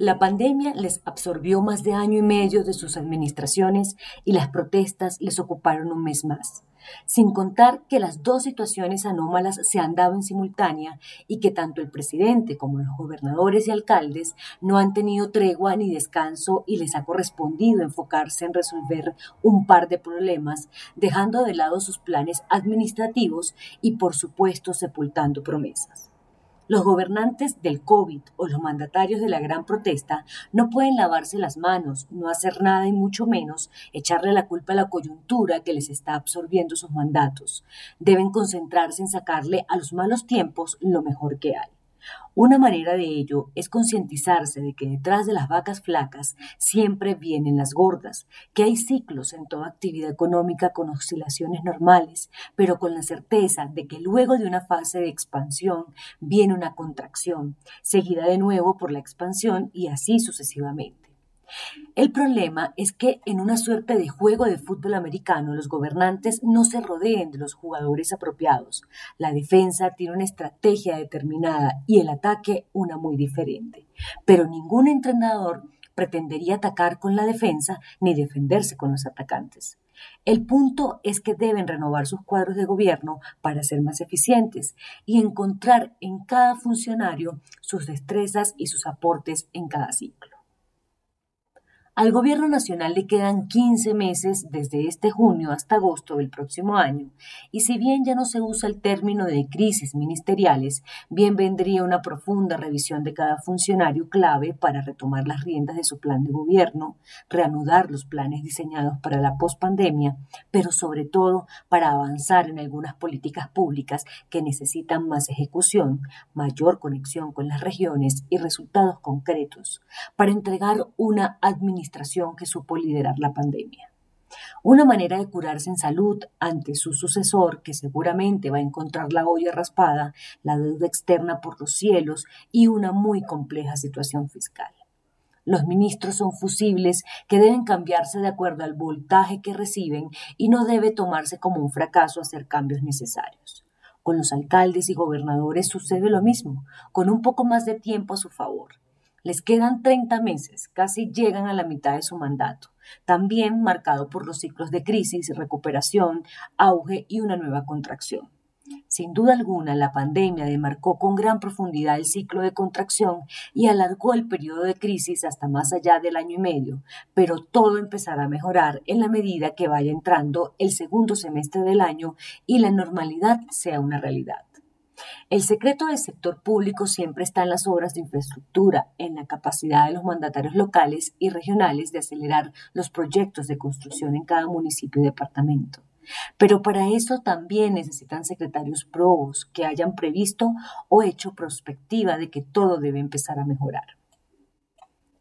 La pandemia les absorbió más de año y medio de sus administraciones y las protestas les ocuparon un mes más. Sin contar que las dos situaciones anómalas se han dado en simultánea y que tanto el presidente como los gobernadores y alcaldes no han tenido tregua ni descanso y les ha correspondido enfocarse en resolver un par de problemas, dejando de lado sus planes administrativos y por supuesto sepultando promesas. Los gobernantes del COVID o los mandatarios de la gran protesta no pueden lavarse las manos, no hacer nada y mucho menos echarle la culpa a la coyuntura que les está absorbiendo sus mandatos. Deben concentrarse en sacarle a los malos tiempos lo mejor que hay. Una manera de ello es concientizarse de que detrás de las vacas flacas siempre vienen las gordas, que hay ciclos en toda actividad económica con oscilaciones normales, pero con la certeza de que luego de una fase de expansión viene una contracción, seguida de nuevo por la expansión y así sucesivamente. El problema es que en una suerte de juego de fútbol americano los gobernantes no se rodeen de los jugadores apropiados. La defensa tiene una estrategia determinada y el ataque una muy diferente. Pero ningún entrenador pretendería atacar con la defensa ni defenderse con los atacantes. El punto es que deben renovar sus cuadros de gobierno para ser más eficientes y encontrar en cada funcionario sus destrezas y sus aportes en cada ciclo. Al Gobierno Nacional le quedan 15 meses desde este junio hasta agosto del próximo año, y si bien ya no se usa el término de crisis ministeriales, bien vendría una profunda revisión de cada funcionario clave para retomar las riendas de su plan de gobierno, reanudar los planes diseñados para la pospandemia, pero sobre todo para avanzar en algunas políticas públicas que necesitan más ejecución, mayor conexión con las regiones y resultados concretos, para entregar una administración que supo liderar la pandemia. Una manera de curarse en salud ante su sucesor, que seguramente va a encontrar la olla raspada, la deuda externa por los cielos y una muy compleja situación fiscal. Los ministros son fusibles que deben cambiarse de acuerdo al voltaje que reciben y no debe tomarse como un fracaso hacer cambios necesarios. Con los alcaldes y gobernadores sucede lo mismo, con un poco más de tiempo a su favor. Les quedan 30 meses, casi llegan a la mitad de su mandato, también marcado por los ciclos de crisis, recuperación, auge y una nueva contracción. Sin duda alguna, la pandemia demarcó con gran profundidad el ciclo de contracción y alargó el periodo de crisis hasta más allá del año y medio, pero todo empezará a mejorar en la medida que vaya entrando el segundo semestre del año y la normalidad sea una realidad. El secreto del sector público siempre está en las obras de infraestructura, en la capacidad de los mandatarios locales y regionales de acelerar los proyectos de construcción en cada municipio y departamento. Pero para eso también necesitan secretarios probos que hayan previsto o hecho prospectiva de que todo debe empezar a mejorar.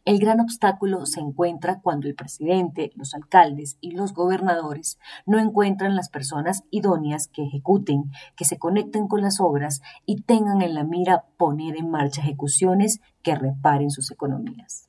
El gran obstáculo se encuentra cuando el presidente, los alcaldes y los gobernadores no encuentran las personas idóneas que ejecuten, que se conecten con las obras y tengan en la mira poner en marcha ejecuciones que reparen sus economías.